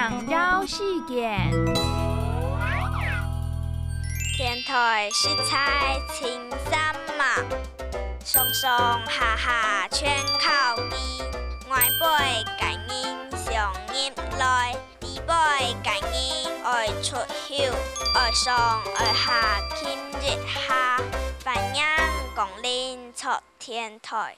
想要世点。天台色彩青山马，上上下下全靠伊。外背感应上入来，里背感应爱出口，爱上爱下今日下，繁衍共林出天台。